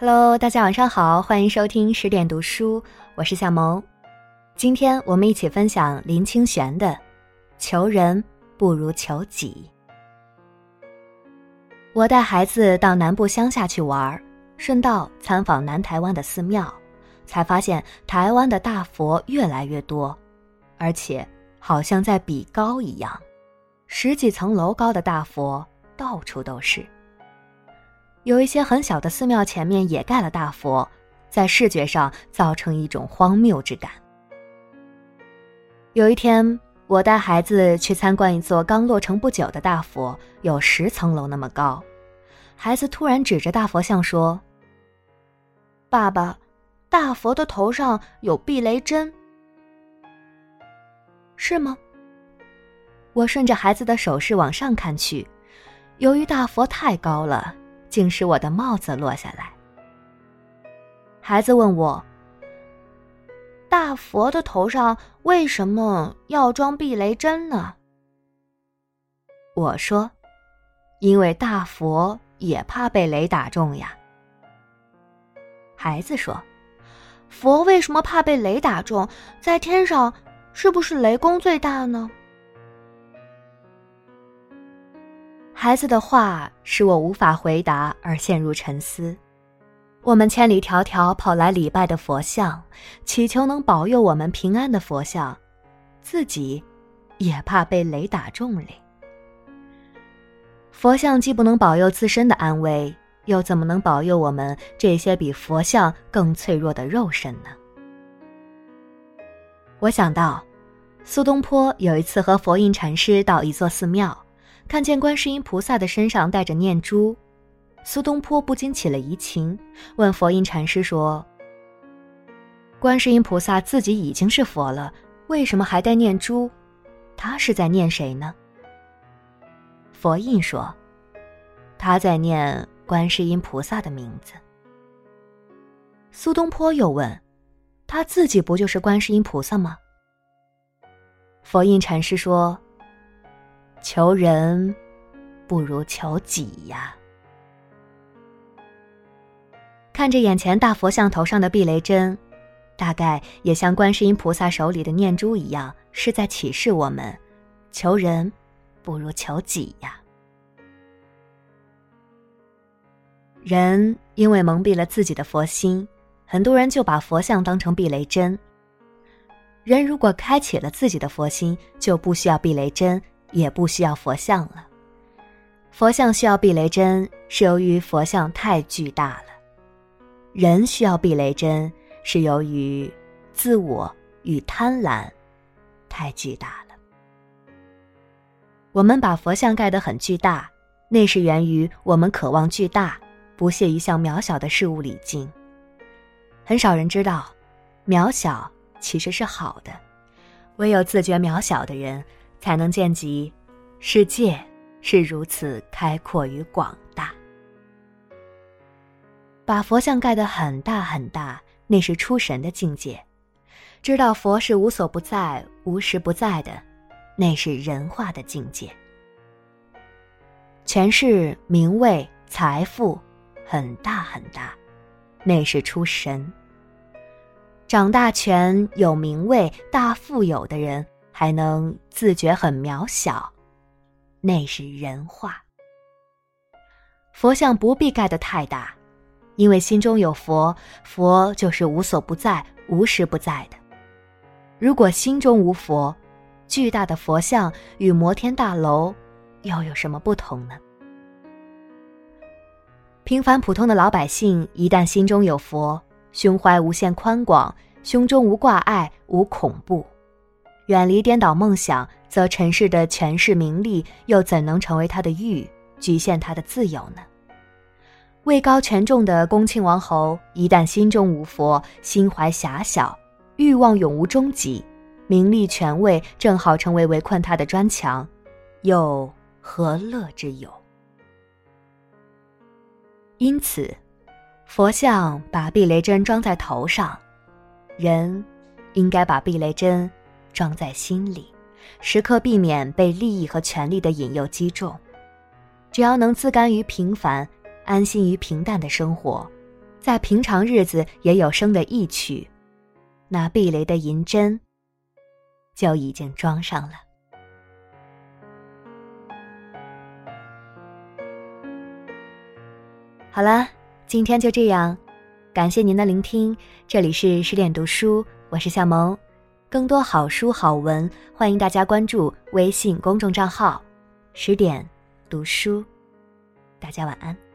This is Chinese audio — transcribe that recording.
Hello，大家晚上好，欢迎收听十点读书，我是夏萌。今天我们一起分享林清玄的《求人不如求己》。我带孩子到南部乡下去玩，顺道参访南台湾的寺庙，才发现台湾的大佛越来越多，而且好像在比高一样，十几层楼高的大佛到处都是。有一些很小的寺庙前面也盖了大佛，在视觉上造成一种荒谬之感。有一天，我带孩子去参观一座刚落成不久的大佛，有十层楼那么高。孩子突然指着大佛像说：“爸爸，大佛的头上有避雷针，是吗？”我顺着孩子的手势往上看去，由于大佛太高了。竟使我的帽子落下来。孩子问我：“大佛的头上为什么要装避雷针呢？”我说：“因为大佛也怕被雷打中呀。”孩子说：“佛为什么怕被雷打中？在天上是不是雷公最大呢？”孩子的话使我无法回答，而陷入沉思。我们千里迢迢跑来礼拜的佛像，祈求能保佑我们平安的佛像，自己也怕被雷打中嘞。佛像既不能保佑自身的安危，又怎么能保佑我们这些比佛像更脆弱的肉身呢？我想到，苏东坡有一次和佛印禅师到一座寺庙。看见观世音菩萨的身上带着念珠，苏东坡不禁起了疑情，问佛印禅师说：“观世音菩萨自己已经是佛了，为什么还带念珠？他是在念谁呢？”佛印说：“他在念观世音菩萨的名字。”苏东坡又问：“他自己不就是观世音菩萨吗？”佛印禅师说。求人不如求己呀！看着眼前大佛像头上的避雷针，大概也像观世音菩萨手里的念珠一样，是在启示我们：求人不如求己呀！人因为蒙蔽了自己的佛心，很多人就把佛像当成避雷针。人如果开启了自己的佛心，就不需要避雷针。也不需要佛像了。佛像需要避雷针，是由于佛像太巨大了；人需要避雷针，是由于自我与贪婪太巨大了。我们把佛像盖得很巨大，那是源于我们渴望巨大，不屑于向渺小的事物礼敬。很少人知道，渺小其实是好的，唯有自觉渺小的人。才能见及，世界是如此开阔与广大。把佛像盖得很大很大，那是出神的境界；知道佛是无所不在、无时不在的，那是人化的境界。权势、名位、财富，很大很大，那是出神。掌大权、有名位、大富有的人。还能自觉很渺小，那是人话。佛像不必盖得太大，因为心中有佛，佛就是无所不在、无时不在的。如果心中无佛，巨大的佛像与摩天大楼又有什么不同呢？平凡普通的老百姓，一旦心中有佛，胸怀无限宽广，胸中无挂碍、无恐怖。远离颠倒梦想，则尘世的权势名利又怎能成为他的欲，局限他的自由呢？位高权重的恭亲王侯，一旦心中无佛，心怀狭小，欲望永无终极，名利权位正好成为围困他的砖墙，又何乐之有？因此，佛像把避雷针装在头上，人应该把避雷针。装在心里，时刻避免被利益和权力的引诱击中。只要能自甘于平凡，安心于平淡的生活，在平常日子也有生的一曲，那避雷的银针就已经装上了。好了，今天就这样，感谢您的聆听。这里是十点读书，我是夏萌。更多好书好文，欢迎大家关注微信公众账号“十点读书”。大家晚安。